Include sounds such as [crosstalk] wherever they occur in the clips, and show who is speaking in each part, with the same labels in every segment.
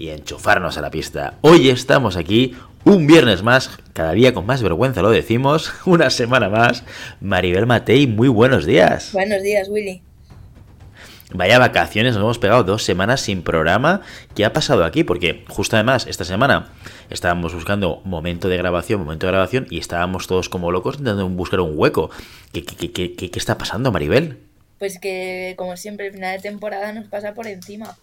Speaker 1: y enchufarnos a la pista. Hoy estamos aquí, un viernes más, cada día con más vergüenza lo decimos, [laughs] una semana más. Maribel Matei, muy buenos días.
Speaker 2: Buenos días, Willy.
Speaker 1: Vaya vacaciones, nos hemos pegado dos semanas sin programa. ¿Qué ha pasado aquí? Porque justo además, esta semana estábamos buscando momento de grabación, momento de grabación, y estábamos todos como locos intentando buscar un hueco. ¿Qué, qué, qué, qué está pasando, Maribel?
Speaker 2: Pues que, como siempre, el final de temporada nos pasa por encima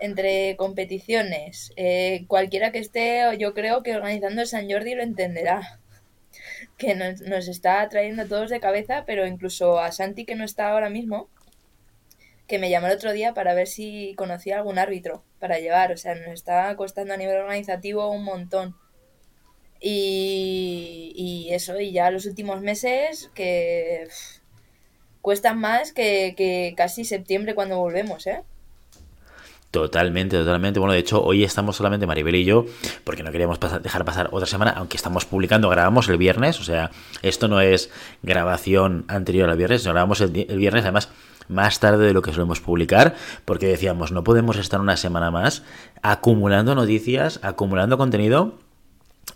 Speaker 2: entre competiciones. Eh, cualquiera que esté, yo creo que organizando el San Jordi lo entenderá. [laughs] Que nos, nos está trayendo todos de cabeza, pero incluso a Santi, que no está ahora mismo, que me llamó el otro día para ver si conocía algún árbitro para llevar. O sea, nos está costando a nivel organizativo un montón. Y, y eso, y ya los últimos meses que cuestan más que, que casi septiembre cuando volvemos, ¿eh?
Speaker 1: Totalmente, totalmente. Bueno, de hecho, hoy estamos solamente Maribel y yo, porque no queríamos dejar pasar otra semana, aunque estamos publicando, grabamos el viernes, o sea, esto no es grabación anterior al viernes, sino grabamos el, el viernes, además, más tarde de lo que solemos publicar, porque decíamos, no podemos estar una semana más acumulando noticias, acumulando contenido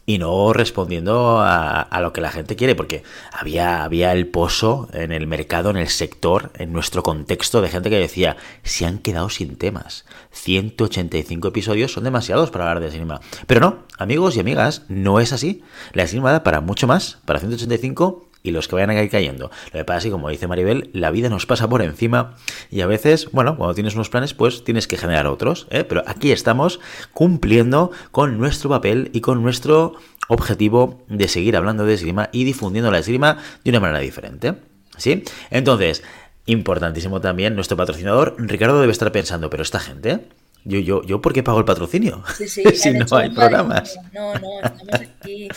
Speaker 1: y no respondiendo a, lo que la gente quiere, porque había, había el pozo en el mercado, en el sector, en nuestro contexto de gente que decía, se han quedado sin temas. 185 episodios son demasiados para hablar de cinema. Pero no, amigos y amigas, no es así. La cinema da para mucho más, para 185 y los que vayan a ir cayendo. Lo que pasa es que, como dice Maribel, la vida nos pasa por encima y a veces, bueno, cuando tienes unos planes, pues tienes que generar otros. ¿eh? Pero aquí estamos cumpliendo con nuestro papel y con nuestro objetivo de seguir hablando de esgrima y difundiendo la esgrima de una manera diferente. ¿Sí? Entonces, importantísimo también, nuestro patrocinador, Ricardo debe estar pensando, pero esta gente... Yo, yo, yo, ¿por qué pago el patrocinio?
Speaker 2: Sí, sí, [laughs]
Speaker 1: si no hay programas.
Speaker 2: No, no, estamos aquí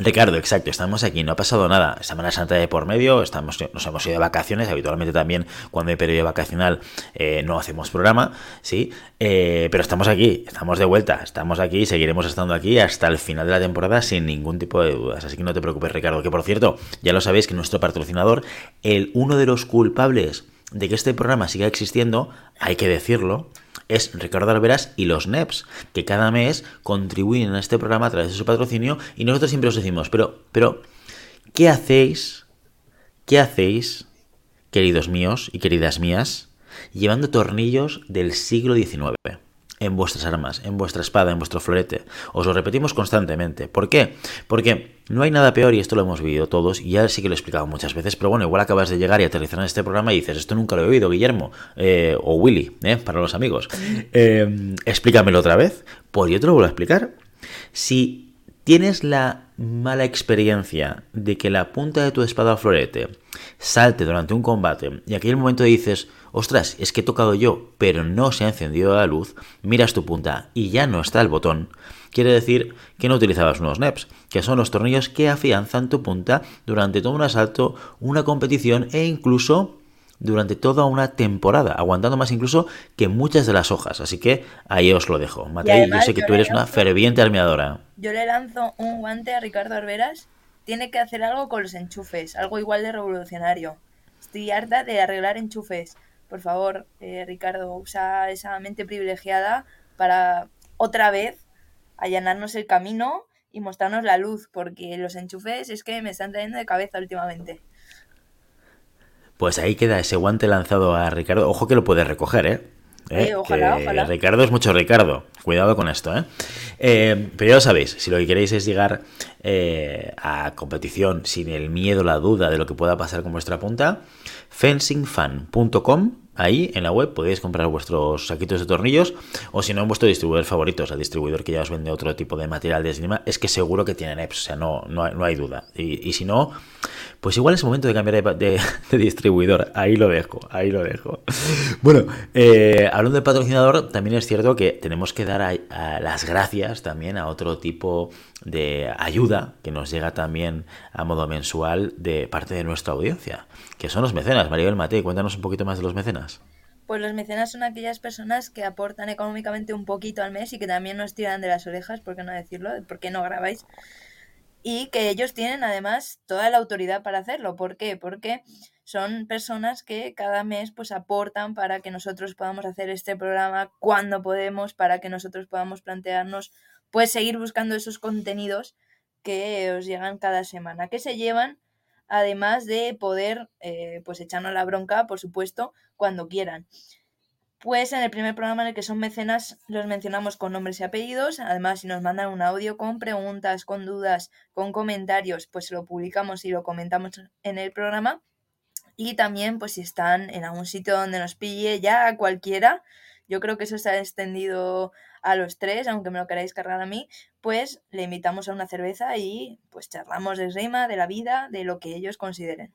Speaker 1: Ricardo, exacto, estamos aquí, no ha pasado nada. Semana Santa de por medio, estamos, nos hemos ido de vacaciones. Habitualmente también, cuando hay periodo vacacional, eh, no hacemos programa, ¿sí? Eh, pero estamos aquí, estamos de vuelta, estamos aquí y seguiremos estando aquí hasta el final de la temporada sin ningún tipo de dudas. Así que no te preocupes, Ricardo. Que por cierto, ya lo sabéis que nuestro patrocinador, el uno de los culpables de que este programa siga existiendo, hay que decirlo, es Ricardo Alveras y los NEPs, que cada mes contribuyen a este programa a través de su patrocinio y nosotros siempre os decimos, pero, pero, ¿qué hacéis? ¿Qué hacéis, queridos míos y queridas mías, llevando tornillos del siglo XIX? En vuestras armas, en vuestra espada, en vuestro florete. Os lo repetimos constantemente. ¿Por qué? Porque no hay nada peor, y esto lo hemos vivido todos, y ya sí que lo he explicado muchas veces, pero bueno, igual acabas de llegar y aterrizar en este programa y dices, esto nunca lo he oído, Guillermo, eh, o Willy, eh, para los amigos. [laughs] Eh, explícamelo otra vez. Pues yo te lo vuelvo a explicar. Si tienes la mala experiencia de que la punta de tu espada o florete salte durante un combate y aquel momento dices, ostras, es que he tocado yo, pero no se ha encendido la luz, miras tu punta y ya no está el botón, quiere decir que no utilizabas unos NEPs, que son los tornillos que afianzan tu punta durante todo un asalto, una competición e incluso durante toda una temporada, aguantando más incluso que muchas de las hojas. Así que ahí os lo dejo. Matei, yo sé que tú eres una ferviente armeadora.
Speaker 2: Yo le lanzo un guante a Ricardo Arberas. Tiene que hacer algo con los enchufes, algo igual de revolucionario. Estoy harta de arreglar enchufes por favor, eh, Ricardo, usa esa mente privilegiada para otra vez allanarnos el camino y mostrarnos la luz, porque los enchufes es que me están trayendo de cabeza últimamente.
Speaker 1: Pues ahí queda ese guante lanzado a Ricardo. Ojo que lo puede recoger, ¿eh? ¿Eh?
Speaker 2: ojalá, ojalá.
Speaker 1: Ricardo es mucho Ricardo. Cuidado con esto, ¿eh? ¿eh? pero ya lo sabéis, si lo que queréis es llegar a competición sin el miedo, la duda de lo que pueda pasar con vuestra punta, fencingfan.com. Ahí en la web podéis comprar vuestros saquitos de tornillos o si no en vuestro distribuidor favorito, o sea, el distribuidor que ya os vende otro tipo de material de esgrima, es que seguro que tienen EPS, o sea, no, no, hay, duda. Y, y si no, Pues igual es momento de cambiar [laughs] de, distribuidor. Ahí lo dejo, ahí lo dejo. Bueno, eh, hablando de patrocinador, también es cierto que tenemos que dar las gracias también a otro tipo de ayuda que nos llega también a modo mensual de parte de nuestra audiencia, que son los mecenas. Maribel Mate, cuéntanos un poquito más de los mecenas.
Speaker 2: Pues los mecenas son aquellas personas que aportan económicamente un poquito al mes y que también nos tiran de las orejas, ¿por qué no decirlo? ¿Por qué no grabáis? Y que ellos tienen además toda la autoridad para hacerlo. ¿Por qué? Porque son personas que cada mes pues aportan para que nosotros podamos hacer este programa cuando podemos, para que nosotros podamos plantearnos pues seguir buscando esos contenidos que os llegan cada semana, que se llevan además de poder eh, pues echarnos la bronca, por supuesto, cuando quieran. Pues en el primer programa en el que son mecenas los mencionamos con nombres y apellidos. Además, si nos mandan un audio con preguntas, con dudas, con comentarios, pues lo publicamos y lo comentamos en el programa. Y también, pues si están en algún sitio donde nos pille ya cualquiera, yo creo que eso se ha extendido a los tres, aunque me lo queráis cargar a mí, pues le invitamos a una cerveza y pues charlamos de Rima, de la vida, de lo que ellos consideren.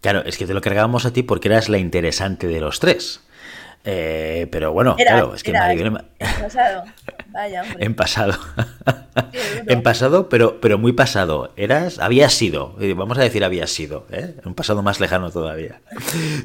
Speaker 1: Claro, es que te lo cargábamos a ti porque eras la interesante de los tres. Eh, pero bueno, claro, es que
Speaker 2: En pasado, vaya, [laughs]
Speaker 1: hombre. En pasado. [laughs] en pasado, pero, pero muy pasado. Eras, habías sido, eh, vamos a decir habías sido, ¿eh? Un pasado más lejano todavía.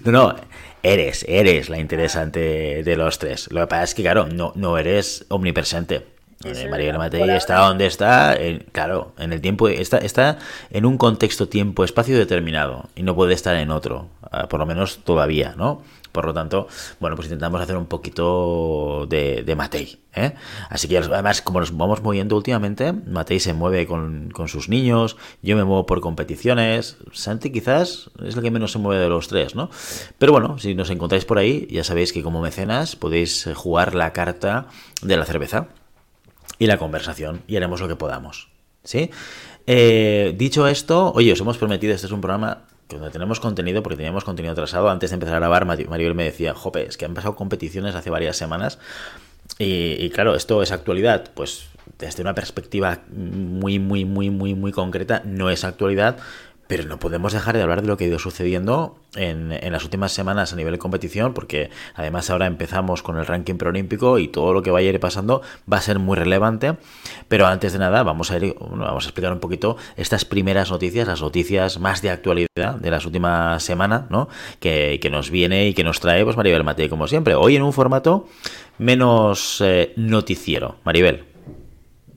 Speaker 1: No, no, eres, eres la interesante de los tres. Lo que pasa es que, claro, no, no eres omnipresente. Eh, María Matei está donde está, claro, en el tiempo, está, está en un contexto tiempo-espacio determinado y no puede estar en otro, ah, por lo menos todavía, ¿no? Por lo tanto, bueno, pues intentamos hacer un poquito de, de Matei. ¿eh? Así que además, como nos vamos moviendo últimamente, Matei se mueve con, con, sus niños, yo me muevo por competiciones, Santi quizás es el que menos se mueve de los tres, ¿no? Pero bueno, si nos encontráis por ahí, ya sabéis que como mecenas podéis jugar la carta de la cerveza y la conversación y haremos lo que podamos. ¿Sí? Eh, dicho esto, oye, os hemos prometido, este es un programa donde tenemos contenido, porque teníamos contenido atrasado, antes de empezar a grabar, Maribel me decía, jope, es que han pasado competiciones hace varias semanas y, y, claro, esto es actualidad, pues desde una perspectiva muy, muy, muy, muy, muy concreta, no es actualidad, pero no podemos dejar de hablar de lo que ha ido sucediendo en, las últimas semanas a nivel de competición, porque además ahora empezamos con el ranking preolímpico y todo lo que vaya a ir pasando va a ser muy relevante. Pero antes de nada, vamos a ir, vamos a explicar un poquito estas primeras noticias, las noticias más de actualidad de las últimas semanas, ¿no? Que, nos viene y que nos trae, pues Maribel Matei, como siempre. Hoy en un formato menos eh, noticiero. Maribel.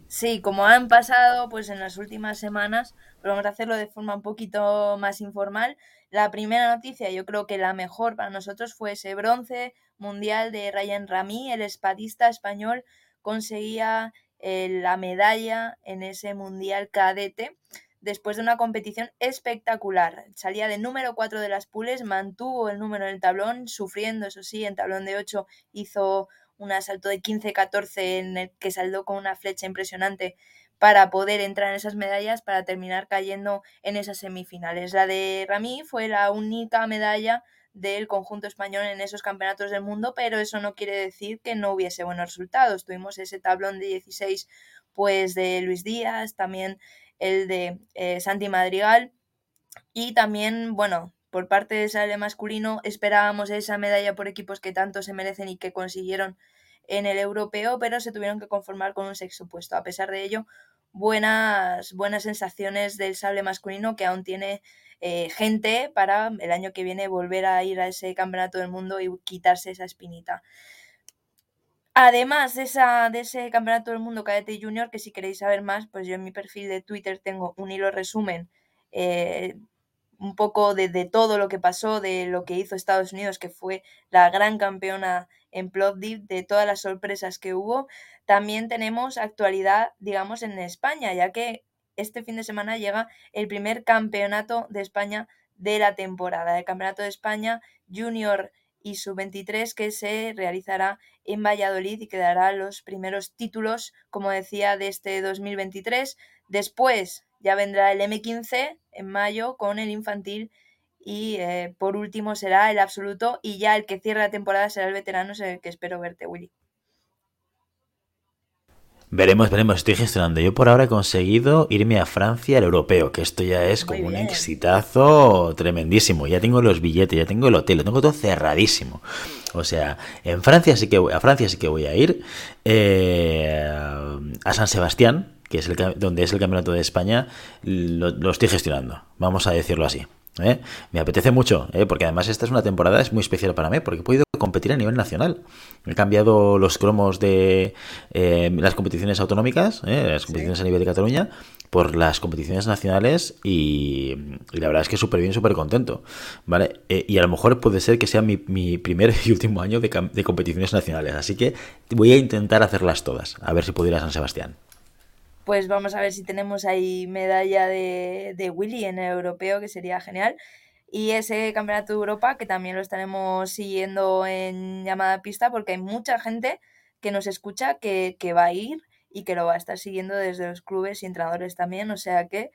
Speaker 2: Sí, como han pasado pues en las últimas semanas, vamos a hacerlo de forma un poquito más informal. La primera noticia, yo creo que la mejor para nosotros fue ese bronce mundial de Ryan Rami, el espadista español, conseguía eh, la medalla en ese mundial cadete después de una competición espectacular. Salía de número 4 de las pules, mantuvo el número en el tablón, sufriendo, eso sí, en tablón de 8 hizo un asalto de 15-14 en el que saldó con una flecha impresionante para poder entrar en esas medallas para terminar cayendo en esas semifinales. La de Rami fue la única medalla del conjunto español en esos campeonatos del mundo, pero eso no quiere decir que no hubiese buenos resultados. Tuvimos ese tablón de 16 pues de Luis Díaz, también el de eh, Santi Madrigal y también, bueno, por parte de sale masculino esperábamos esa medalla por equipos que tanto se merecen y que consiguieron en el europeo, pero se tuvieron que conformar con un sexo opuesto. A pesar de ello, buenas, buenas sensaciones del sable masculino que aún tiene eh, gente para el año que viene volver a ir a ese campeonato del mundo y quitarse esa espinita. Además de, esa, de ese campeonato del mundo cadete junior, que si queréis saber más, pues yo en mi perfil de Twitter tengo un hilo resumen eh, un poco de, todo lo que pasó, de lo que hizo Estados Unidos, que fue la gran campeona en Plovdiv, de todas las sorpresas que hubo. También tenemos actualidad, digamos, en España, ya que este fin de semana llega el primer campeonato de España de la temporada, el Campeonato de España Junior y Sub-23 que se realizará en Valladolid y que dará los primeros títulos, como decía, de este 2023. Después ya vendrá el M15 en mayo con el infantil y eh, por último será el absoluto y ya el que cierra la temporada será el veterano, es el que espero verte, Willy.
Speaker 1: Veremos, veremos, estoy gestionando. Yo por ahora he conseguido irme a Francia al europeo, que esto ya es como un exitazo tremendísimo. Ya tengo los billetes, ya tengo el hotel, lo tengo todo cerradísimo. O sea, en Francia sí que a Francia sí que voy a ir. Eh, a San Sebastián, que es el, donde es el campeonato de España, lo estoy gestionando. Vamos a decirlo así. ¿Eh? Me apetece mucho, ¿eh? porque además esta es una temporada es muy especial para mí, porque he podido competir a nivel nacional. He cambiado los cromos de eh, las competiciones autonómicas, las competiciones a nivel de Cataluña, por las competiciones nacionales y, la verdad es que súper bien, súper contento. ¿vale? y a lo mejor puede ser que sea mi, primer [laughs] y último año de, de competiciones nacionales, así que voy a intentar hacerlas todas, a ver si puedo ir a San Sebastián
Speaker 2: pues vamos a ver si tenemos ahí medalla de, de Willy en el europeo, que sería genial. Y ese campeonato de Europa, que también lo estaremos siguiendo en llamada pista, porque hay mucha gente que nos escucha que, va a ir y que lo va a estar siguiendo desde los clubes y entrenadores también. O sea que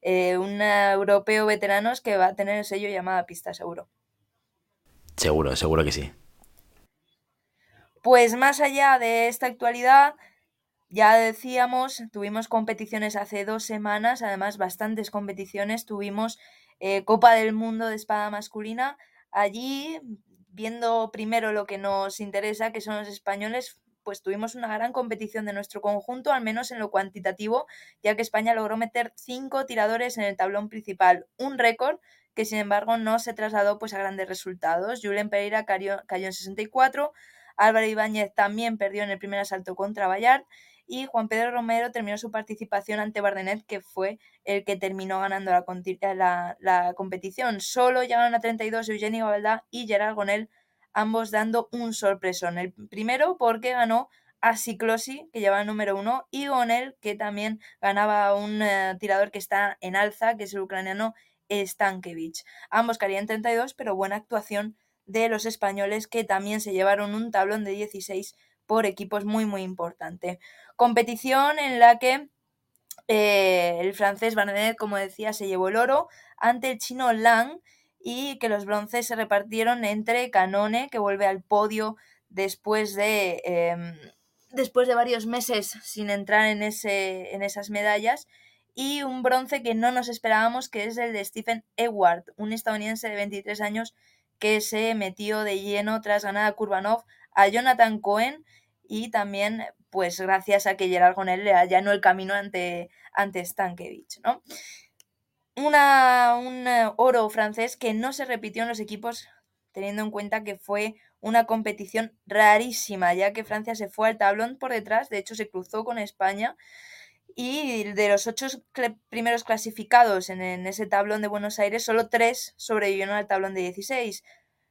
Speaker 2: eh, un europeo veteranos que va a tener el sello llamada pista, seguro.
Speaker 1: Seguro, seguro que sí.
Speaker 2: Pues más allá de esta actualidad, ya decíamos, tuvimos competiciones hace dos semanas, además bastantes competiciones. Tuvimos eh, Copa del Mundo de Espada Masculina. Allí, viendo primero lo que nos interesa, que son los españoles, pues tuvimos una gran competición de nuestro conjunto, al menos en lo cuantitativo, ya que España logró meter cinco tiradores en el tablón principal, un récord que sin embargo no se trasladó pues a grandes resultados. Julen Pereira cayó, cayó en 64, Álvaro Ibáñez también perdió en el primer asalto contra Bayard y Juan Pedro Romero terminó su participación ante Bardenet, que fue el que terminó ganando la, la, competición. Solo llegaron a 32 Eugenio Gabaldá y Gerard Gonel, ambos dando un sorpresón. El primero porque ganó a Ciclosi, que lleva el número uno, y Gonel, que también ganaba un eh, tirador que está en alza, que es el ucraniano Stankiewicz. Ambos caían 32, pero buena actuación de los españoles que también se llevaron un tablón de 16 por equipos muy muy importante. Competición en la que eh, el francés Barnet, como decía, se llevó el oro ante el chino Lang y que los bronces se repartieron entre Canone, que vuelve al podio después de, em, después de varios meses sin entrar en, ese, en esas medallas, y un bronce que no nos esperábamos, que es el de Stephen Ewart, un estadounidense de 23 años que se metió de lleno tras ganar a Kurbanov a Jonathan Cohen y también pues gracias a que Gerard Gonel le allanó el camino ante, ante Stankiewicz, ¿no? Un eh, oro francés que no se repitió en los equipos teniendo en cuenta que fue una competición rarísima, ya que Francia se fue al tablón por detrás, de hecho se cruzó con España, y de los ocho primeros clasificados en, en, ese tablón de Buenos Aires, solo tres sobrevivieron al tablón de 16.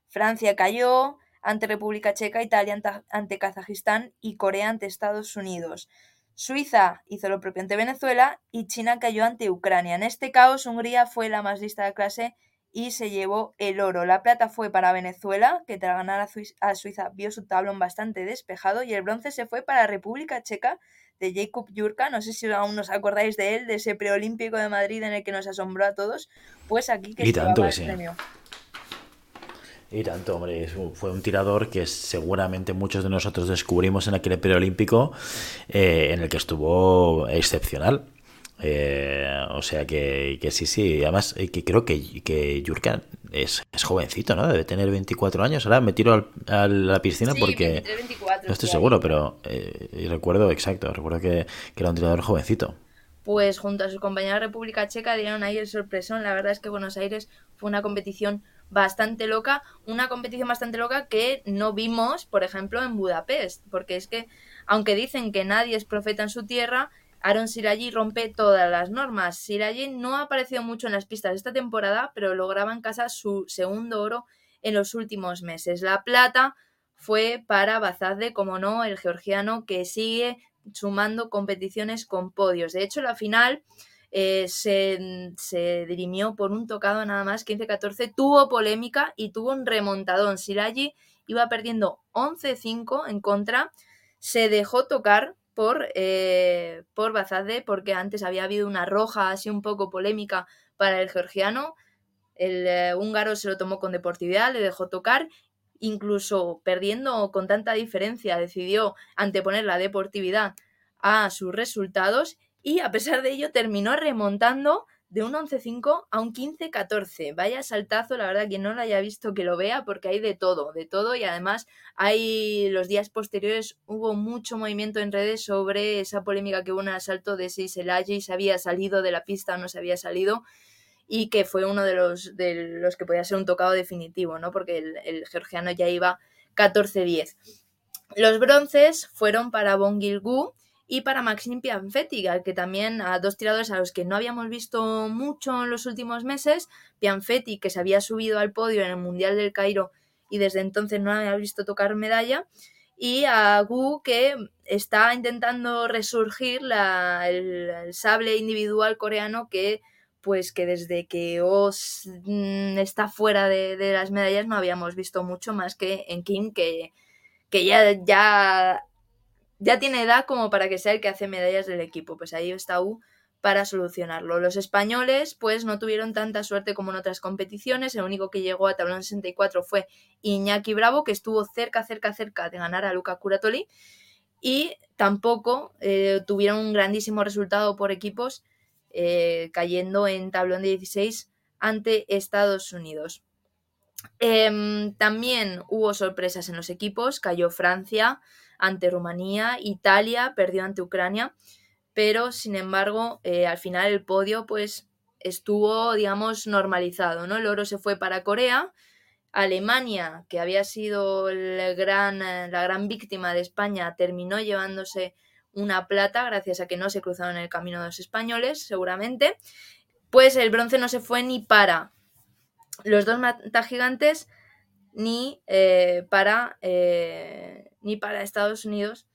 Speaker 2: Francia cayó, ante República Checa, Italia ante Kazajistán y Corea ante Estados Unidos. Suiza hizo lo propio ante Venezuela y China cayó ante Ucrania. En este caos, Hungría fue la más lista de clase y se llevó el oro. La plata fue para Venezuela, que tras ganar a Suiza vio su tablón bastante despejado, y el bronce se fue para República Checa de Jacob Jurka. No sé si aún nos acordáis de él, de ese preolímpico de Madrid en el que nos asombró a todos. Pues aquí que
Speaker 1: y tanto el premio. Y tanto, hombre, fue un tirador que seguramente muchos de nosotros descubrimos en aquel preolímpico eh, en el que estuvo excepcional. Eh, o sea que, sí, sí. Además, eh, que creo que, que Yurka es, jovencito, ¿no? Debe tener 24 años. Ahora me tiro a la piscina porque no estoy seguro, pero recuerdo, exacto, recuerdo que, que, era un tirador jovencito.
Speaker 2: Pues junto a su compañera República Checa dieron ahí el sorpresón. La verdad es que Buenos Aires fue una competición bastante loca, una competición bastante loca que no vimos, por ejemplo, en Budapest, porque es que, aunque dicen que nadie es profeta en su tierra, Aaron Siraji rompe todas las normas. Siraji no ha aparecido mucho en las pistas esta temporada, pero lograba en casa su segundo oro en los últimos meses. La plata fue para Bazadze, como no, el georgiano que sigue sumando competiciones con podios. De hecho, la final eh, se, se, dirimió por un tocado nada más, 15-14, tuvo polémica y tuvo un remontadón. Siraji iba perdiendo 11-5 en contra, se dejó tocar por, eh, por Bazade porque antes había habido una roja así un poco polémica para el georgiano. El eh, húngaro se lo tomó con deportividad, le dejó tocar incluso perdiendo con tanta diferencia, decidió anteponer la deportividad a sus resultados y a pesar de ello terminó remontando de un 11-5 a un 15-14. Vaya saltazo, la verdad, quien no lo haya visto que lo vea, porque hay de todo, de todo, y además hay los días posteriores hubo mucho movimiento en redes sobre esa polémica que hubo en el asalto de si Selaji se había salido de la pista o no se había salido, y que fue uno de los, de los que podía ser un tocado definitivo, ¿no? Porque el, georgiano ya iba 14-10. Los bronces fueron para Bon Gilgu, y para Maxime Pianfetti, que también a dos tiradores a los que no habíamos visto mucho en los últimos meses, Pianfetti, que se había subido al podio en el Mundial del Cairo y desde entonces no había visto tocar medalla, y a Gu, que está intentando resurgir el, sable individual coreano que pues que desde que Os mm, está fuera de, las medallas no habíamos visto mucho más que en Kim, que, que ya, ya ya tiene edad como para que sea el que hace medallas del equipo. Pues ahí está U para solucionarlo. Los españoles pues no tuvieron tanta suerte como en otras competiciones. El único que llegó a tablón 64 fue Iñaki Bravo, que estuvo cerca, cerca, cerca de ganar a Luca Curatoli. Y tampoco eh, tuvieron un grandísimo resultado por equipos, eh, cayendo en tablón de 16 ante Estados Unidos. Em, también hubo sorpresas en los equipos, cayó Francia, ante Rumanía, Italia perdió ante Ucrania, pero sin embargo eh, al final el podio pues estuvo digamos normalizado, ¿no? El oro se fue para Corea, Alemania, que había sido gran, la gran víctima de España, terminó llevándose una plata gracias a que no se cruzaron el camino los españoles, seguramente. Pues el bronce no se fue ni para los dos gigantes ni eh, para eh, ni para Estados Unidos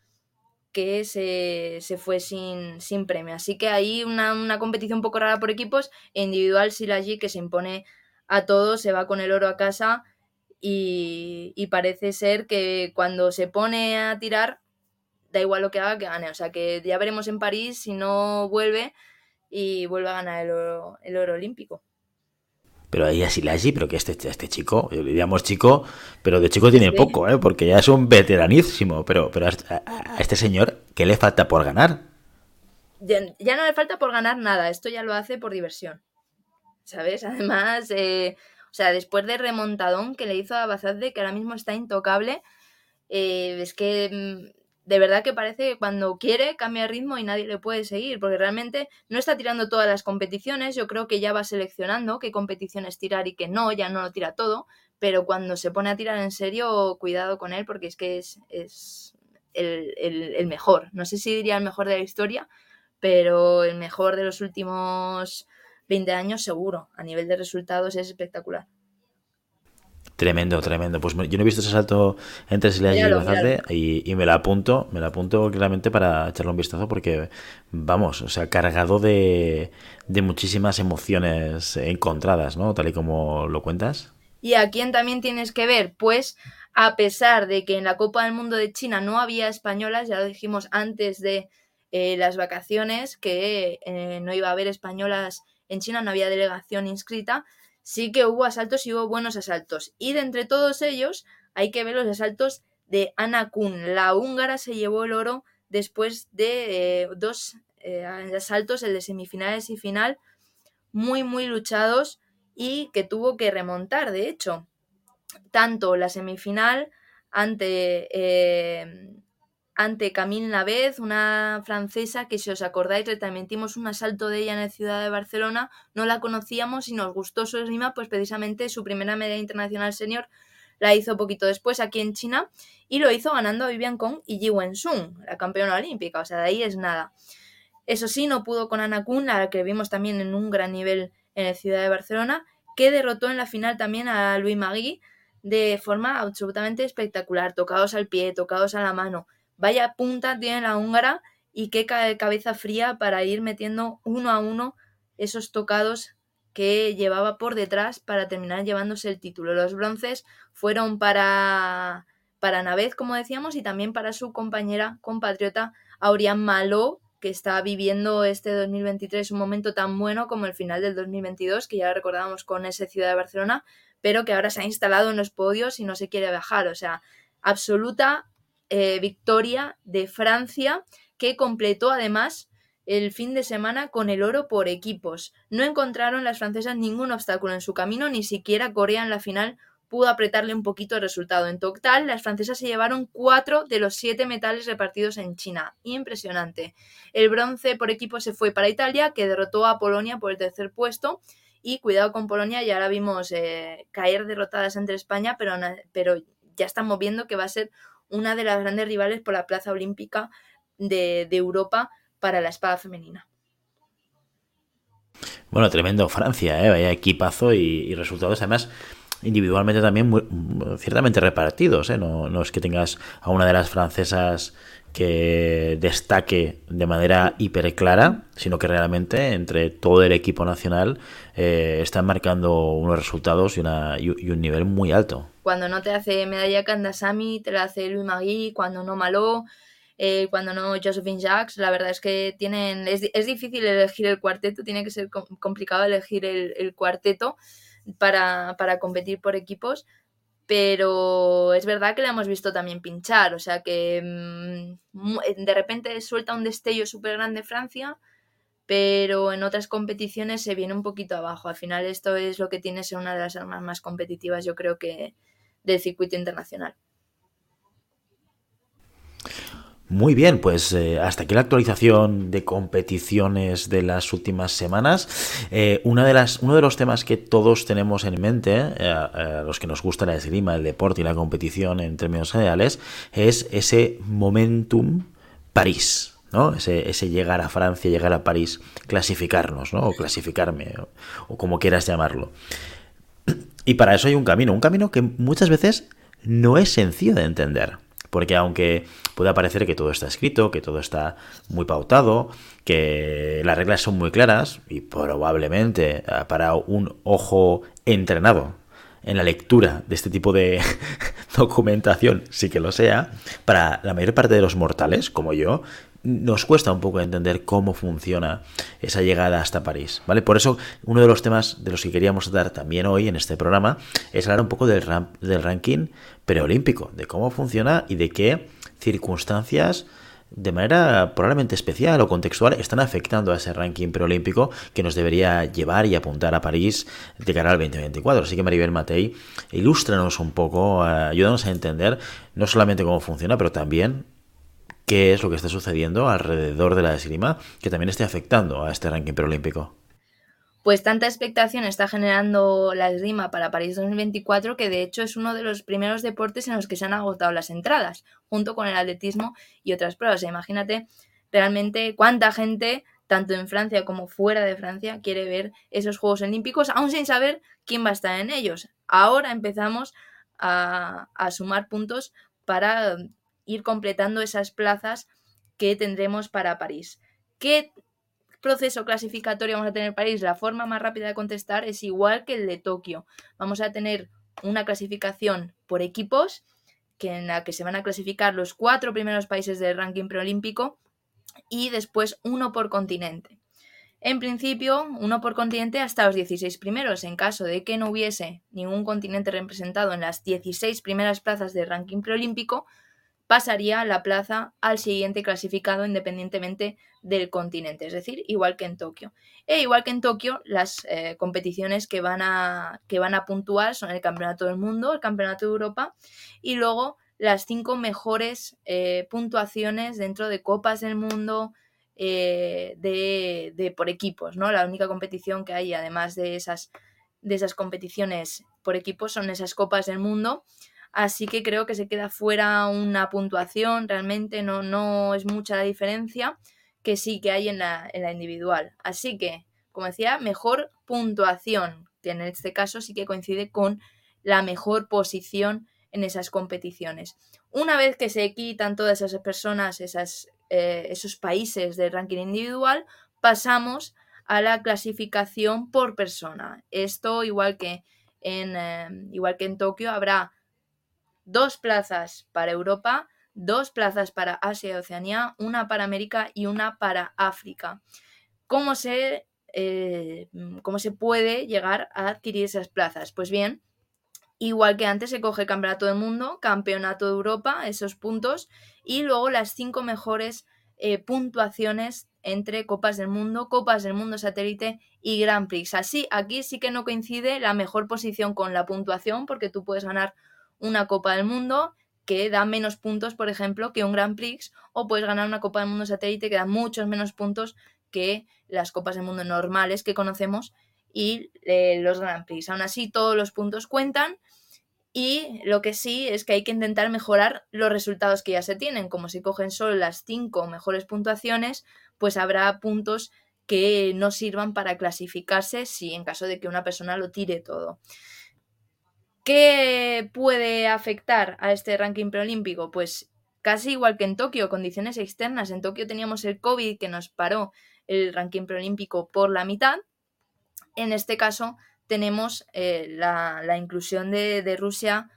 Speaker 2: que se, fue sin, sin, premio. Así que hay una, competición un poco rara por equipos e individual Silagi que se impone a todos, se va con el oro a casa y, y, parece ser que cuando se pone a tirar da igual lo que haga que gane. O sea que ya veremos en París si no vuelve y vuelve a ganar el oro, el oro olímpico.
Speaker 1: Pero ahí así allí, pero que este, este chico, yo diríamos chico, pero de chico tiene poco, ¿eh? porque ya es un veteranísimo. Pero, pero a, este señor, ¿qué le falta por ganar?
Speaker 2: Ya, no le falta por ganar nada, esto ya lo hace por diversión. ¿Sabes? Además, eh, o sea, después de remontadón que le hizo a Bazazde, que ahora mismo está intocable, eh, es que mm, de verdad que parece que cuando quiere cambia ritmo y nadie le puede seguir, porque realmente no está tirando todas las competiciones, yo creo que ya va seleccionando qué competiciones tirar y qué no, ya no lo tira todo, pero cuando se pone a tirar en serio, cuidado con él, porque es que es, el, el mejor, no sé si diría el mejor de la historia, pero el mejor de los últimos 20 años seguro, a nivel de resultados es espectacular.
Speaker 1: Tremendo, tremendo. Pues yo no he visto ese salto entre Silea y y, me la apunto, me la apunto claramente para echarle un vistazo porque, vamos, o sea, cargado de, de muchísimas emociones encontradas, ¿no? Tal y como lo cuentas.
Speaker 2: ¿Y a quién también tienes que ver? Pues a pesar de que en la Copa del Mundo de China no había españolas, ya lo dijimos antes de eh, las vacaciones, que eh, no iba a haber españolas en China, no había delegación inscrita, sí que hubo asaltos y hubo buenos asaltos. Y de entre todos ellos hay que ver los asaltos de Ana Kun. La húngara se llevó el oro después de eh, dos eh, asaltos, el de semifinales y final, muy, muy luchados y que tuvo que remontar, de hecho. Tanto la semifinal ante eh, ante Camille Navez, una francesa que si os acordáis le un asalto de ella en la ciudad de Barcelona, no la conocíamos y nos gustó su esgrima, pues precisamente su primera medalla internacional senior la hizo poquito después aquí en China y lo hizo ganando a Vivian Kong y Ji Wen-sung, la campeona olímpica, o sea, de ahí es nada. Eso sí, no pudo con Ana Kun, la que vimos también en un gran nivel en la ciudad de Barcelona, que derrotó en la final también a Louis Magui de forma absolutamente espectacular, tocados al pie, tocados a la mano, Vaya punta tiene la húngara y qué cabeza fría para ir metiendo uno a uno esos tocados que llevaba por detrás para terminar llevándose el título. Los bronces fueron para, para Navez, como decíamos, y también para su compañera compatriota Aurian Maló, que está viviendo este 2023 un momento tan bueno como el final del 2022, que ya recordábamos con ese Ciudad de Barcelona, pero que ahora se ha instalado en los podios y no se quiere bajar. O sea, absoluta eh, victoria de Francia, que completó además el fin de semana con el oro por equipos. No encontraron las francesas ningún obstáculo en su camino, ni siquiera Corea en la final pudo apretarle un poquito el resultado. En total, las francesas se llevaron cuatro de los siete metales repartidos en China. Impresionante. El bronce por equipo se fue para Italia, que derrotó a Polonia por el tercer puesto. Y cuidado con Polonia, ya la vimos eh, caer derrotadas entre España, pero, pero ya estamos viendo que va a ser una de las grandes rivales por la plaza olímpica de, Europa para la espada femenina.
Speaker 1: Bueno, tremendo Francia, ¿eh? vaya equipazo y resultados además individualmente también ciertamente repartidos. ¿eh? No, es que tengas a una de las francesas que destaque de manera hiper clara, sino que realmente entre todo el equipo nacional eh, están marcando unos resultados y, una, y, un nivel muy alto.
Speaker 2: Cuando no te hace medalla Kandasamy, te la hace Louis Marie, cuando no Maló, eh, cuando no Josephine Jacques, la verdad es que tienen es, es difícil elegir el cuarteto, tiene que ser complicado elegir el, el cuarteto para, para competir por equipos, pero es verdad que la hemos visto también pinchar, o sea que mm, de repente suelta un destello súper grande Francia, pero en otras competiciones se viene un poquito abajo. Al final esto es lo que tiene ser una de las armas más competitivas, yo creo que del circuito internacional.
Speaker 1: Muy bien, pues eh, hasta aquí la actualización de competiciones de las últimas semanas. Eh, una de las, uno de los temas que todos tenemos en mente, eh, los que nos gusta la esgrima, el deporte y la competición en términos generales, es ese momentum París. ¿no? Ese, ese, llegar a Francia, llegar a París, clasificarnos, ¿no? O clasificarme, o como quieras llamarlo. Y para eso hay un camino, un camino que muchas veces no es sencillo de entender. Porque aunque pueda parecer que todo está escrito, que todo está muy pautado, que las reglas son muy claras y probablemente eh, para un ojo entrenado en la lectura de este tipo de [laughs] documentación sí que lo sea, para la mayor parte de los mortales, como yo, nos cuesta un poco entender cómo funciona esa llegada hasta París, ¿vale? Por eso uno de los temas de los que queríamos dar también hoy en este programa es hablar un poco del, del ranking preolímpico, de cómo funciona y de qué circunstancias de manera probablemente especial o contextual están afectando a ese ranking preolímpico que nos debería llevar y apuntar a París de cara al 2024. Así que Maribel Matei, ilústranos un poco, eh, ayúdanos a entender no solamente cómo funciona, pero también qué es lo que está sucediendo alrededor de la esgrima que también esté afectando a este ranking preolímpico.
Speaker 2: Pues tanta expectación está generando la esgrima para París 2024 que de hecho es uno de los primeros deportes en los que se han agotado las entradas, junto con el atletismo y otras pruebas. Imagínate realmente cuánta gente, tanto en Francia como fuera de Francia, quiere ver esos Juegos Olímpicos, aún sin saber quién va a estar en ellos. Ahora empezamos a, a sumar puntos para ir completando esas plazas que tendremos para París. ¿Qué proceso clasificatorio vamos a tener París? La forma más rápida de contestar es igual que el de Tokio. Vamos a tener una clasificación por equipos, que en la que se van a clasificar los cuatro primeros países del ranking preolímpico y después uno por continente. En principio, uno por continente hasta los 16 primeros. En caso de que no hubiese ningún continente representado en las 16 primeras plazas del ranking preolímpico, pasaría la plaza al siguiente clasificado independientemente del continente, es decir, igual que en Tokio. E igual que en Tokio, las eh, competiciones que van, a, que van a puntuar son el Campeonato del Mundo, el Campeonato de Europa y luego las cinco mejores eh, puntuaciones dentro de Copas del Mundo eh, de, de, por equipos, ¿no? La única competición que hay, además de esas, de esas competiciones por equipos, son esas Copas del Mundo así que creo que se queda fuera una puntuación, realmente no, no es mucha la diferencia que sí que hay en la, en la individual. Así que, como decía, mejor puntuación, que en este caso sí que coincide con la mejor posición en esas competiciones. Una vez que se quitan todas esas personas, esas, eh, esos países del ranking individual, pasamos a la clasificación por persona. Esto, igual que en, eh, igual que en Tokio, habrá dos plazas para Europa, dos plazas para Asia y Oceanía, una para América y una para África. ¿Cómo se, eh, cómo se puede llegar a adquirir esas plazas? Pues bien, igual que antes se coge Campeonato del Mundo, Campeonato de Europa, esos puntos, y luego las cinco mejores eh, puntuaciones entre Copas del Mundo, Copas del Mundo Satélite y Grand Prix. Así, aquí sí que no coincide la mejor posición con la puntuación, porque tú puedes ganar una Copa del Mundo que da menos puntos, por ejemplo, que un Grand Prix, o puedes ganar una Copa del Mundo Satélite que da muchos menos puntos que las Copas del Mundo normales que conocemos y eh, los Grand Prix. Aún así, todos los puntos cuentan y lo que sí es que hay que intentar mejorar los resultados que ya se tienen. Como si cogen solo las cinco mejores puntuaciones, pues habrá puntos que no sirvan para clasificarse si en caso de que una persona lo tire todo. ¿Qué puede afectar a este ranking preolímpico? Pues casi igual que en Tokio, condiciones externas. En Tokio teníamos el COVID que nos paró el ranking preolímpico por la mitad. En este caso tenemos eh, la, inclusión de, Rusia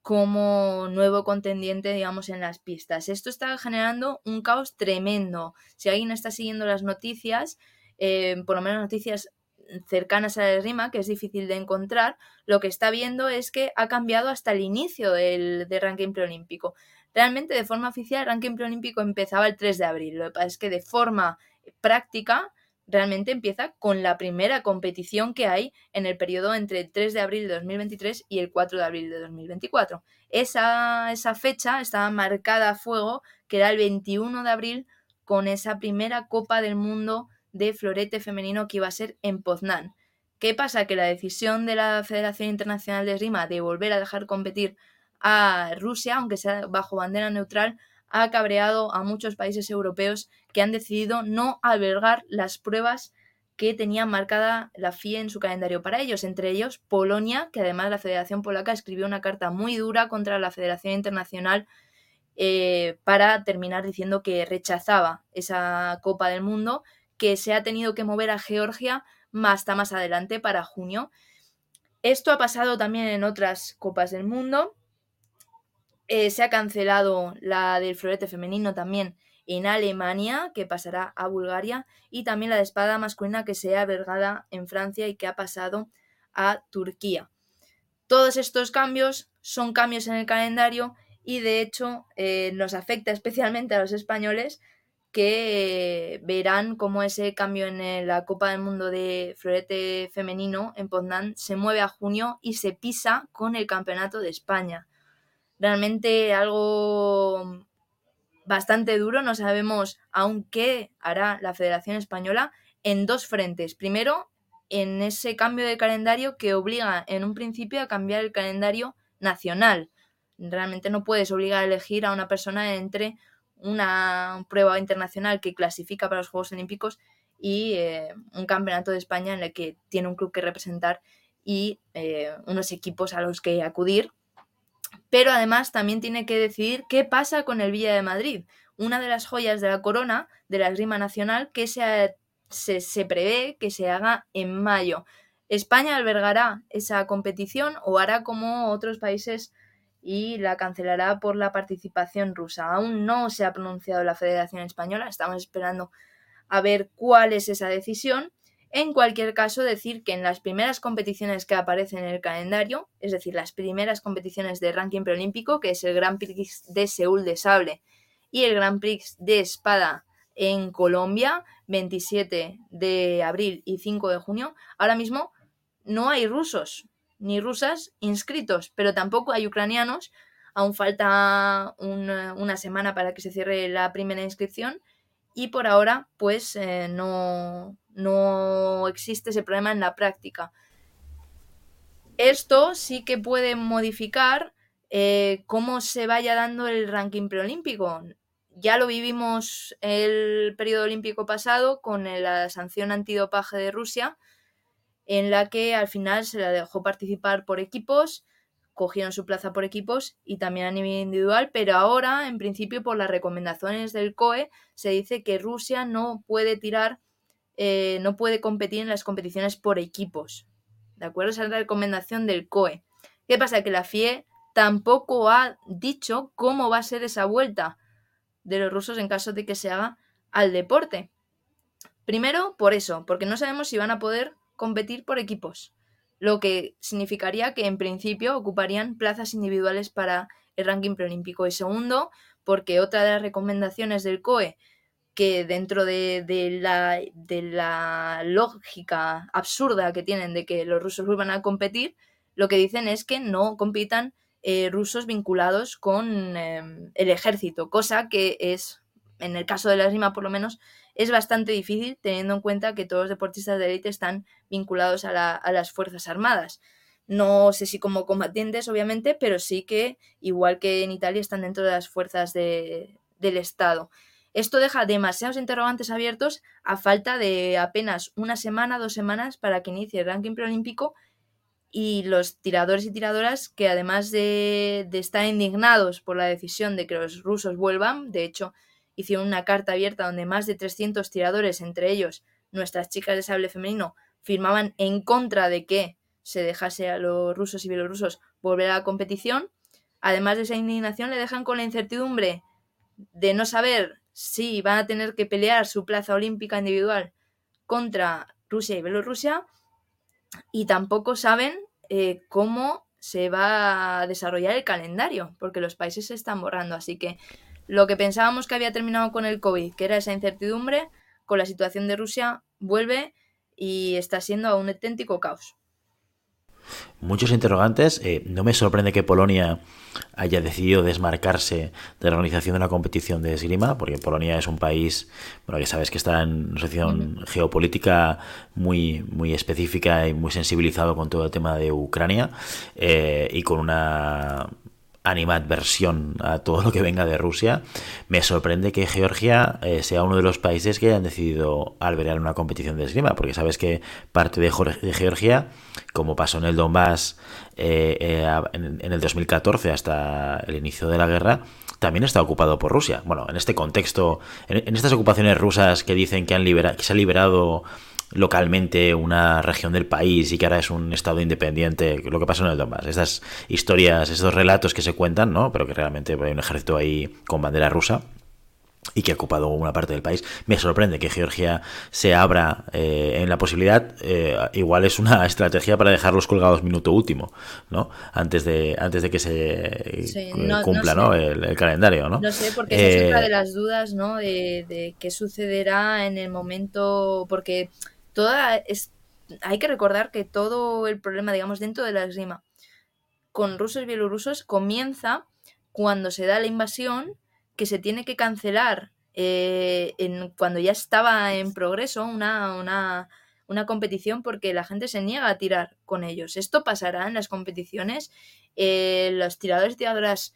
Speaker 2: como nuevo contendiente, digamos, en las pistas. Esto está generando un caos tremendo. Si alguien está siguiendo las noticias, eh, por lo menos noticias cercanas a la rima, que es difícil de encontrar, lo que está viendo es que ha cambiado hasta el inicio del, ranking preolímpico. Realmente, de forma oficial, el ranking preolímpico empezaba el 3 de abril. Lo que pasa es que de forma práctica realmente empieza con la primera competición que hay en el periodo entre el 3 de abril de 2023 y el 4 de abril de 2024. Esa, esa fecha estaba marcada a fuego, que era el 21 de abril, con esa primera Copa del Mundo de florete femenino que iba a ser en Poznan. ¿Qué pasa? Que la decisión de la Federación Internacional de Esgrima de volver a dejar competir a Rusia, aunque sea bajo bandera neutral, ha cabreado a muchos países europeos que han decidido no albergar las pruebas que tenía marcada la FIE en su calendario para ellos, entre ellos Polonia, que además la Federación Polaca escribió una carta muy dura contra la Federación Internacional eh, para terminar diciendo que rechazaba esa Copa del Mundo, que se ha tenido que mover a Georgia hasta más adelante para junio. Esto ha pasado también en otras Copas del Mundo. Eh, se ha cancelado la del florete femenino también en Alemania, que pasará a Bulgaria, y también la de espada masculina que se ha albergada en Francia y que ha pasado a Turquía. Todos estos cambios son cambios en el calendario y de hecho eh, nos afecta especialmente a los españoles que verán cómo ese cambio en la Copa del Mundo de florete femenino en Poznan se mueve a junio y se pisa con el Campeonato de España. Realmente algo bastante duro. No sabemos aún qué hará la Federación Española en dos frentes. Primero, en ese cambio de calendario que obliga en un principio a cambiar el calendario nacional. Realmente no puedes obligar a elegir a una persona entre una prueba internacional que clasifica para los Juegos Olímpicos y eh, un campeonato de España en el que tiene un club que representar y eh, unos equipos a los que acudir pero además también tiene que decidir qué pasa con el Villa de Madrid, una de las joyas de la corona de la esgrima nacional que se, se, prevé que se haga en mayo. España albergará esa competición o hará como otros países y la cancelará por la participación rusa. Aún no se ha pronunciado la Federación Española, estamos esperando a ver cuál es esa decisión en cualquier caso, decir que en las primeras competiciones que aparecen en el calendario, es decir, las primeras competiciones de ranking preolímpico, que es el Grand Prix de Seúl de Sable y el Grand Prix de Espada en Colombia, 27 de abril y 5 de junio, ahora mismo no hay rusos ni rusas inscritos, pero tampoco hay ucranianos. Aún falta una semana para que se cierre la primera inscripción y por ahora pues eh, no, no existe ese problema en la práctica. Esto sí que puede modificar eh, cómo se vaya dando el ranking preolímpico. Ya lo vivimos el periodo olímpico pasado con la sanción antidopaje de Rusia, en la que al final se la dejó participar por equipos cogieron su plaza por equipos y también a nivel individual, pero ahora, en principio, por las recomendaciones del COE, se dice que Rusia no puede tirar, eh, no puede competir en las competiciones por equipos. ¿De acuerdo? Esa es la recomendación del COE. ¿Qué pasa? Que la FIE tampoco ha dicho cómo va a ser esa vuelta de los rusos en caso de que se haga al deporte. Primero, por eso, porque no sabemos si van a poder competir por equipos lo que significaría que en principio ocuparían plazas individuales para el ranking preolímpico. Y segundo, porque otra de las recomendaciones del COE que dentro de, la, de, la, lógica absurda que tienen de que los rusos vuelvan a competir, lo que dicen es que no compitan eh, rusos vinculados con em, el ejército, cosa que es, en el caso de la esgrima por lo menos, es bastante difícil teniendo en cuenta que todos los deportistas de élite están vinculados a, a las Fuerzas Armadas. No sé si como combatientes, obviamente, pero sí que, igual que en Italia, están dentro de las fuerzas de, del Estado. Esto deja demasiados interrogantes abiertos a falta de apenas una semana, dos semanas para que inicie el ranking preolímpico y los tiradores y tiradoras que además de, de, estar indignados por la decisión de que los rusos vuelvan, de hecho hicieron una carta abierta donde más de 300 tiradores, entre ellos nuestras chicas de sable femenino, firmaban en contra de que se dejase a los rusos y bielorrusos volver a la competición. Además de esa indignación, le dejan con la incertidumbre de no saber si van a tener que pelear su plaza olímpica individual contra Rusia y Bielorrusia y tampoco saben eh, cómo se va a desarrollar el calendario, porque los países se están borrando. Así que lo que pensábamos que había terminado con el COVID, que era esa incertidumbre, con la situación de Rusia, vuelve y está siendo un auténtico caos
Speaker 1: muchos interrogantes. Eh, no me sorprende que Polonia haya decidido desmarcarse de la organización de una competición de esgrima, porque Polonia es un país, bueno, que sabes que está en una situación geopolítica muy, muy específica y muy sensibilizado con todo el tema de Ucrania eh, y con una animadversión a todo lo que venga de Rusia, me sorprende que Georgia eh, sea uno de los países que hayan decidido albergar una competición de esgrima, porque sabes que parte de, Georgia, como pasó en el Donbass eh, eh, en, el 2014 hasta el inicio de la guerra, también está ocupado por Rusia. Bueno, en este contexto, en, estas ocupaciones rusas que dicen que, han que se ha liberado localmente una región del país y que ahora es un estado independiente, lo que pasó en el Donbass. Estas historias, estos relatos que se cuentan, ¿no? Pero que realmente hay un ejército ahí con bandera rusa y que ha ocupado una parte del país. Me sorprende que Georgia se abra eh, en la posibilidad. Eh, igual es una [laughs] estrategia para dejarlos colgados minuto último, ¿no? Antes de antes de que se cumpla, no, El, calendario, ¿no?
Speaker 2: No sé, porque esa es otra de eh, las dudas, ¿no? De, de qué sucederá en el momento, porque toda es, hay que recordar que todo el problema, digamos, dentro de la esgrima con rusos y bielorrusos comienza cuando se da la invasión que se tiene que cancelar eh, en, cuando ya estaba en progreso una, una, una, competición porque la gente se niega a tirar con ellos. Esto pasará en las competiciones. Eh, los tiradores y tiradoras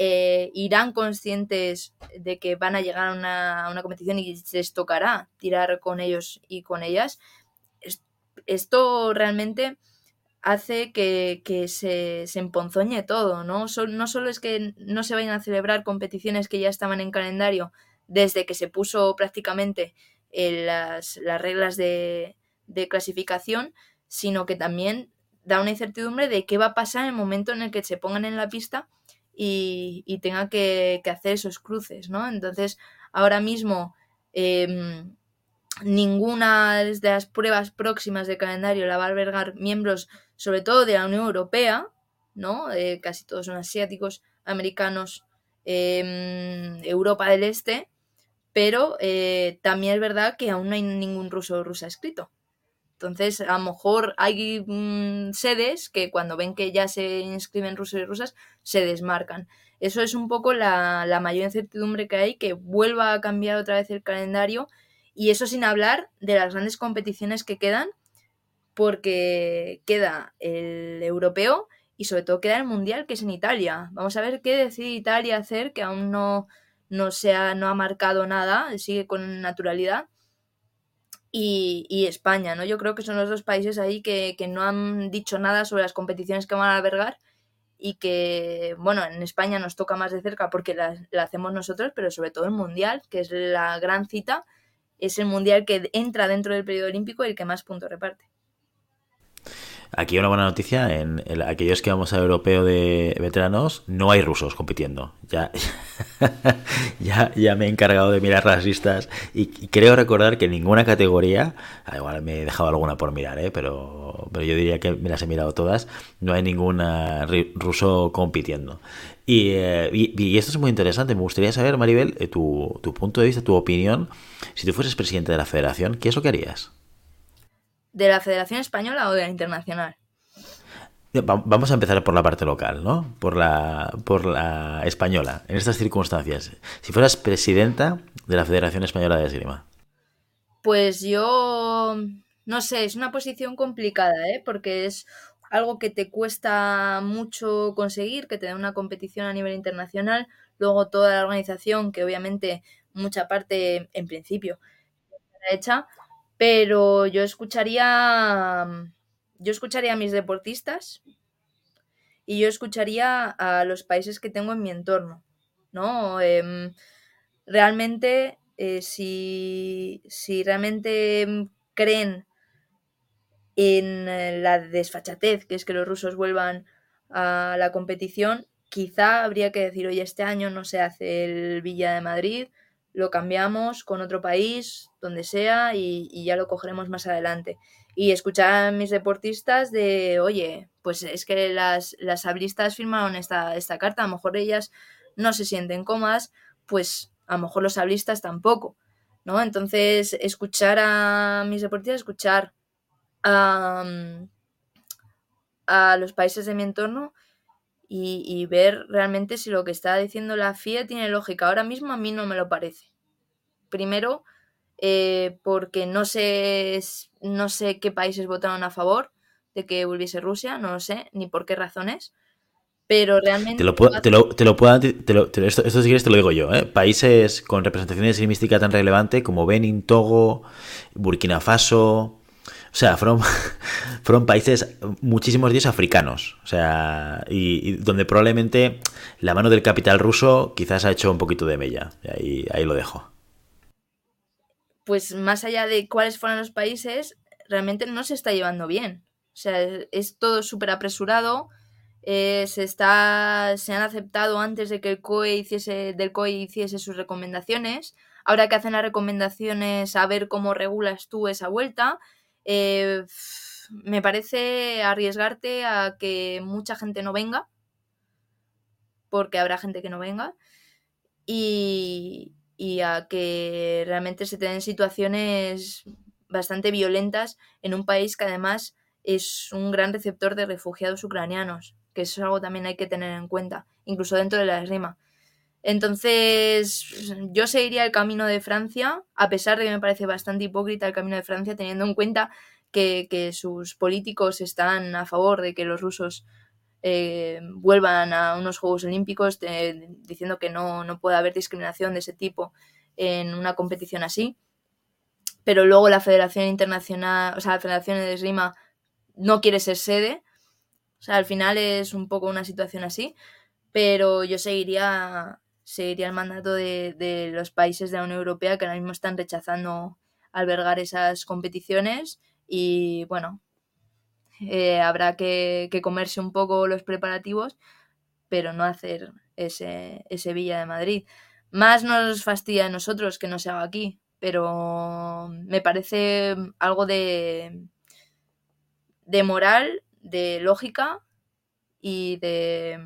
Speaker 2: eh, irán conscientes de que van a llegar a una, competición y les tocará tirar con ellos y con ellas. Esto realmente hace que, se, se, emponzoñe todo, ¿no? no solo es que no se vayan a celebrar competiciones que ya estaban en calendario desde que se puso prácticamente eh, las, las, reglas de, de clasificación, sino que también da una incertidumbre de qué va a pasar en el momento en el que se pongan en la pista y, tenga que, hacer esos cruces, ¿no? Entonces, ahora mismo em, ninguna de las pruebas próximas de calendario la va a albergar miembros, sobre todo de la Unión Europea, ¿no? Eh, casi todos son asiáticos, americanos, em, Europa del Este, pero eh, también es verdad que aún no hay ningún ruso o rusa escrito. Entonces, a lo mejor hay mm, sedes que cuando ven que ya se inscriben rusos y rusas, se desmarcan. Eso es un poco la, mayor incertidumbre que hay, que vuelva a cambiar otra vez el calendario. Y eso sin hablar de las grandes competiciones que quedan, porque queda el europeo y sobre todo queda el mundial, que es en Italia. Vamos a ver qué decide Italia hacer, que aún no, no, se no ha marcado nada, sigue con naturalidad y, España, ¿no? Yo creo que son los dos países ahí que, no han dicho nada sobre las competiciones que van a albergar y que, bueno, en España nos toca más de cerca porque la, hacemos nosotros, pero sobre todo el Mundial, que es la gran cita, es el Mundial que entra dentro del periodo olímpico y el que más puntos reparte.
Speaker 1: Aquí una buena noticia, en, aquellos que vamos al europeo de veteranos, no hay rusos compitiendo. Ya, [laughs] ya, ya me he encargado de mirar las listas y, creo recordar que ninguna categoría, ah, igual me he dejado alguna por mirar, ¿eh? pero, pero yo diría que me las he mirado todas, no hay ningún ruso compitiendo. Eh, y, esto es muy interesante. Me gustaría saber, Maribel, eh, tu, tu, punto de vista, tu opinión. Si tú fueses presidente de la federación, ¿qué es lo que harías?
Speaker 2: ¿De la Federación Española o de la Internacional?
Speaker 1: Vamos a empezar por la parte local, ¿no? Por la, por la española, en estas circunstancias. Si fueras presidenta de la Federación Española de Esgrima.
Speaker 2: Pues yo no sé, es una posición complicada, ¿eh? Porque es algo que te cuesta mucho conseguir, que te da una competición a nivel internacional, luego toda la organización, que obviamente mucha parte en principio está hecha, pero yo escucharía yo escucharía a mis deportistas y yo escucharía a los países que tengo en mi entorno, ¿no? Em, realmente, eh, si, si realmente creen en eh, la desfachatez, que es que los rusos vuelvan a la competición, quizá habría que decir, oye, este año no se hace el Villa de Madrid, lo cambiamos con otro país, donde sea, y, ya lo cogeremos más adelante. Y escuchar a mis deportistas de, oye, pues es que las, las hablistas firmaron esta, esta carta, a lo mejor ellas no se sienten cómodas, pues a lo mejor los hablistas tampoco, ¿no? Entonces, escuchar a mis deportistas, escuchar a, los países de mi entorno y, ver realmente si lo que está diciendo la FIA tiene lógica. Ahora mismo a mí no me lo parece. Primero, eh, porque no sé, no sé qué países votaron a favor de que volviese Rusia, no lo sé, ni por qué razones. Pero realmente.
Speaker 1: Te lo, puedo, te lo, te lo puedo esto, esto, si quieres te lo digo yo, ¿eh? Países con representación de tan relevante como Benin, Togo, Burkina Faso, o sea, fueron, [laughs] fueron países, muchísimos días africanos. O sea, y, donde probablemente la mano del capital ruso quizás ha hecho un poquito de mella. Y ahí, ahí lo dejo.
Speaker 2: Pues más allá de cuáles fueron los países, realmente no se está llevando bien. O sea, es todo súper apresurado. Eh, se está se han aceptado antes de que el COE hiciese del COE hiciese sus recomendaciones ahora que hacen las recomendaciones a ver cómo regulas tú esa vuelta eh, me parece arriesgarte a que mucha gente no venga, porque habrá gente que no venga, y, a que realmente se den situaciones bastante violentas en un país que además es un gran receptor de refugiados ucranianos, que eso es algo también hay que tener en cuenta, incluso dentro de la esgrima. Entonces, yo seguiría el camino de Francia, a pesar de que me parece bastante hipócrita el camino de Francia, teniendo en cuenta que, sus políticos están a favor de que los rusos eh, vuelvan a unos Juegos Olímpicos, diciendo que no, no puede haber discriminación de ese tipo en una competición así. Pero luego la Federación Internacional, o sea, la Federación de Esgrima no quiere ser sede. O sea, al final es un poco una situación así. Pero yo seguiría seguiría el mandato de, los países de la Unión Europea que ahora mismo están rechazando albergar esas competiciones y bueno, eh, habrá que, comerse un poco los preparativos, pero no hacer ese, Villa de Madrid. Más nos fastidia a nosotros que no se haga aquí, pero me parece algo de, de moral, de lógica y de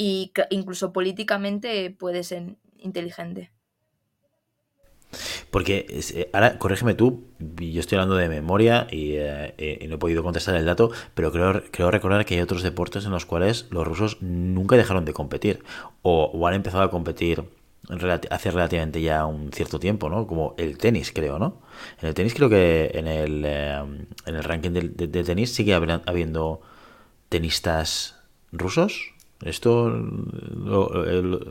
Speaker 2: y incluso políticamente puede ser inteligente.
Speaker 1: Porque eh, ahora, corrígeme tú, yo estoy hablando de memoria eh, y, no he podido contestar el dato, pero creo, creo recordar que hay otros deportes en los cuales los rusos nunca dejaron de competir o, han empezado a competir hace relativamente ya un cierto tiempo, ¿no? Como el tenis, creo, ¿no? En el tenis creo que en el, eh, en el ranking de, de tenis sigue habiendo tenistas rusos. ¿Esto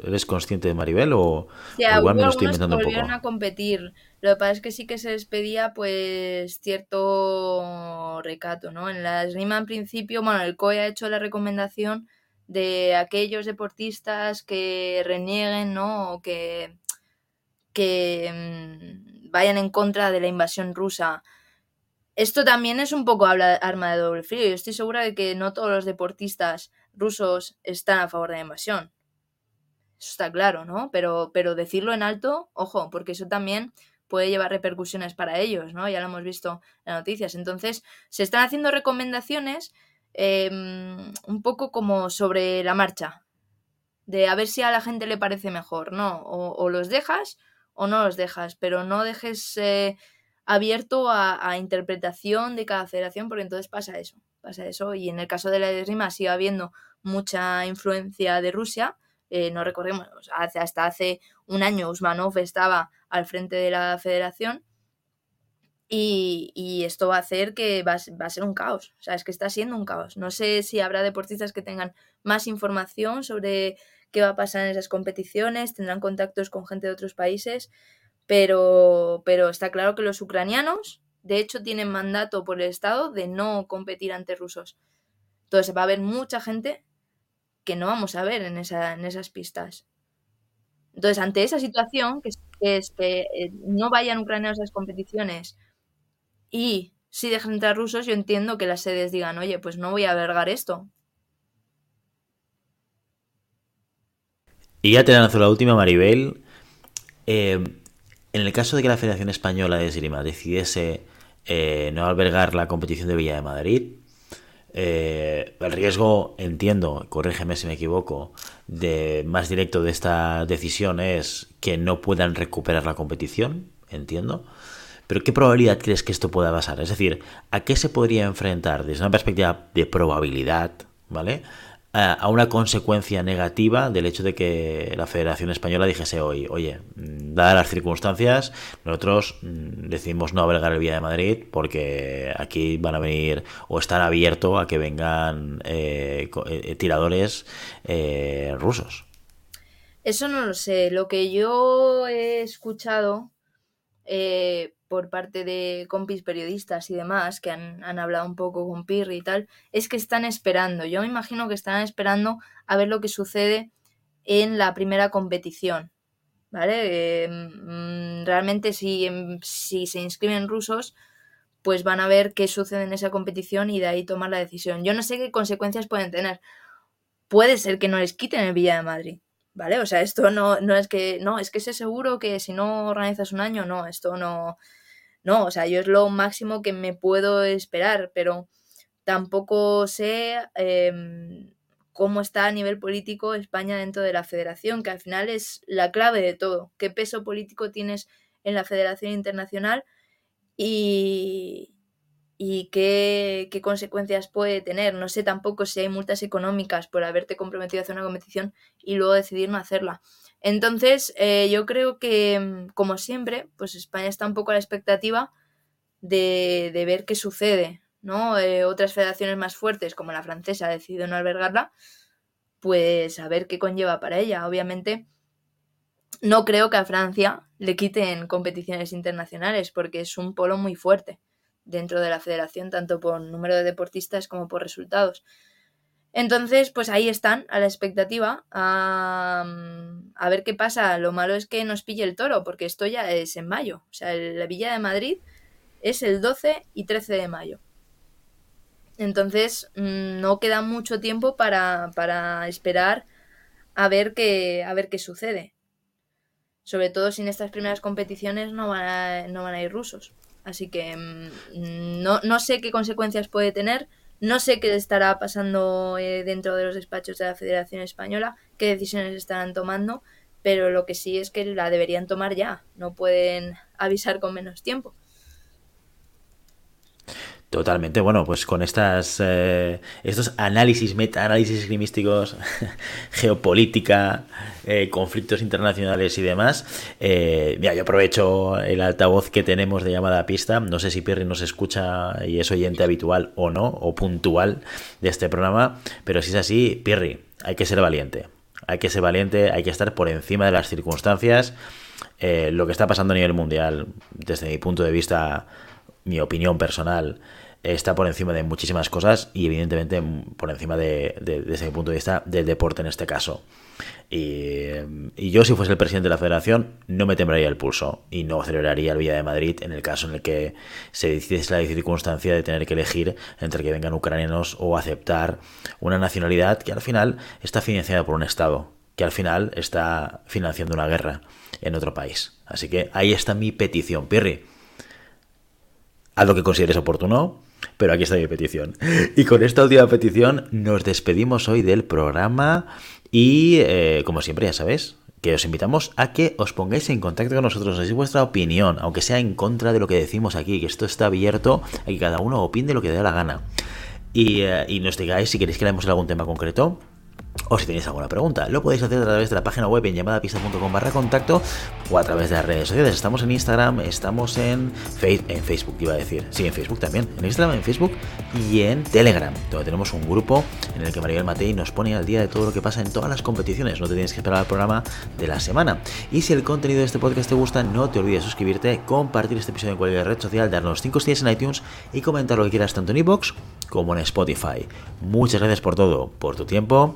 Speaker 1: eres consciente de Maribel o,
Speaker 2: igual me lo estoy inventando un poco? a competir. Lo que pasa es que sí que se despedía pues cierto recato, ¿no? En la esgrima en principio, bueno, el COE ha hecho la recomendación de aquellos deportistas que renieguen, ¿no? O que, que mm, vayan en contra de la invasión rusa esto también es un poco arma de doble frío. Yo estoy segura de que no todos los deportistas rusos están a favor de la invasión. Eso está claro, ¿no? Pero, pero decirlo en alto, ojo, porque eso también puede llevar repercusiones para ellos, ¿no? Ya lo hemos visto en las noticias. Entonces, se están haciendo recomendaciones em, un poco como sobre la marcha, de a ver si a la gente le parece mejor, ¿no? O, los dejas o no los dejas, pero no dejes eh, abierto a, interpretación de cada federación, porque entonces pasa eso, pasa eso. Y en el caso de la esgrima sigue habiendo mucha influencia de Rusia. Eh, no recordemos, hasta hace un año Usmanov estaba al frente de la federación y, esto va a hacer que va, va, a ser un caos. O sea, es que está siendo un caos. No sé si habrá deportistas que tengan más información sobre qué va a pasar en esas competiciones, tendrán contactos con gente de otros países, pero, pero está claro que los ucranianos, de hecho, tienen mandato por el Estado de no competir ante rusos. Entonces va a haber mucha gente que no vamos a ver en, esa, en esas pistas. Entonces, ante esa situación, que es, que eh, no vayan ucranianos a las competiciones y si dejan entrar rusos, yo entiendo que las sedes digan, oye, pues no voy a albergar esto.
Speaker 1: Y ya te lanzo la última, Maribel. Eh, en el caso de que la Federación Española de Esgrima decidiese eh, no albergar la competición de Villa de Madrid, eh, el riesgo, entiendo, corrígeme si me equivoco, de más directo de esta decisión es que no puedan recuperar la competición, entiendo. Pero ¿qué probabilidad crees que esto pueda pasar? Es decir, ¿a qué se podría enfrentar desde una perspectiva de probabilidad, ¿vale? A una consecuencia negativa del hecho de que la Federación Española dijese hoy, oye, mm, dadas las circunstancias, nosotros mm, decidimos no albergar el Vía de Madrid porque aquí van a venir o están abiertos a que vengan eh, eh, tiradores eh, rusos.
Speaker 2: Eso no lo sé. Lo que yo he escuchado por parte de compis periodistas y demás que han, hablado un poco con Pirri y tal, es que están esperando. Yo me imagino que están esperando a ver lo que sucede en la primera competición. ¿Vale? Em, realmente si, si se inscriben rusos, pues van a ver qué sucede en esa competición y de ahí tomar la decisión. Yo no sé qué consecuencias pueden tener. Puede ser que no les quiten el Villa de Madrid. ¿Vale? O sea, esto no, no es que. No, es que sé seguro que si no organizas un año, no, esto no no, o sea, yo es lo máximo que me puedo esperar, pero tampoco sé em, cómo está a nivel político España dentro de la federación, que al final es la clave de todo. ¿Qué peso político tienes en la federación internacional y, qué, consecuencias puede tener? No sé tampoco si hay multas económicas por haberte comprometido a hacer una competición y luego decidir no hacerla. Entonces, eh, yo creo que, mm, como siempre, pues España está un poco a la expectativa de, de ver qué sucede, ¿no? Eh, otras federaciones más fuertes, como la francesa, ha decidido no albergarla, pues a ver qué conlleva para ella. Obviamente, no creo que a Francia le quiten competiciones internacionales, porque es un polo muy fuerte dentro de la federación, tanto por número de deportistas como por resultados. Entonces, pues ahí están, a la expectativa, a, ver qué pasa. Lo malo es que nos pille el toro, porque esto ya es en mayo. O sea, la Villa de Madrid es el 12 y 13 de mayo. Entonces, mm, no queda mucho tiempo para, para esperar a ver, qué, a ver qué sucede. Sobre todo si en estas primeras competiciones no van a, no van a ir rusos. Así que mm, no, no sé qué consecuencias puede tener no sé qué estará pasando eh, dentro de los despachos de la Federación Española, qué decisiones estarán tomando, pero lo que sí es que la deberían tomar ya, no pueden avisar con menos tiempo.
Speaker 1: Totalmente, bueno, pues con estas eh, estos análisis, meta-análisis esgrimísticos, [laughs] geopolítica, eh, conflictos internacionales y demás, eh, mira, yo aprovecho el altavoz que tenemos de llamada a pista, no sé si Pirri nos escucha y es oyente habitual o no, o puntual de este programa, pero si es así, Pirri, hay que ser valiente, hay que ser valiente, hay que estar por encima de las circunstancias, lo que está pasando a nivel mundial, desde mi punto de vista, mi opinión personal, está por encima de muchísimas cosas y evidentemente por encima de, desde mi punto de vista del deporte en este caso. Y, yo si fuese el presidente de la federación no me temblaría el pulso y no celebraría el Villa de Madrid en el caso en el que se decidiese la circunstancia de tener que elegir entre que vengan ucranianos o aceptar una nacionalidad que al final está financiada por un Estado, que al final está financiando una guerra en otro país. Así que ahí está mi petición, Pirri. Haz lo que consideres oportuno, pero aquí está mi petición. Y con esta última petición nos despedimos hoy del programa y, eh, como siempre, ya sabéis, que os invitamos a que os pongáis en contacto con nosotros, os vuestra opinión, aunque sea en contra de lo que decimos aquí, que esto está abierto a que cada uno opine lo que dé la gana. Y, eh, y nos digáis si queréis que leamos algún tema concreto, o si tenéis alguna pregunta, lo podéis hacer a través de la página web en llamadapista.com barra contacto o a través de las redes sociales. Estamos en Instagram, estamos en, en Facebook, iba a decir. Sí, en Facebook también. En Instagram, en Facebook y en Telegram, donde tenemos un grupo en el que Maribel Matei nos pone al día de todo lo que pasa en todas las competiciones. No te tienes que esperar al programa de la semana. Y si el contenido de este podcast te gusta, no te olvides suscribirte, compartir este episodio en cualquier red social, darnos 5 estrellas en iTunes y comentar lo que quieras tanto en iBox como en Spotify. Muchas gracias por todo, por tu tiempo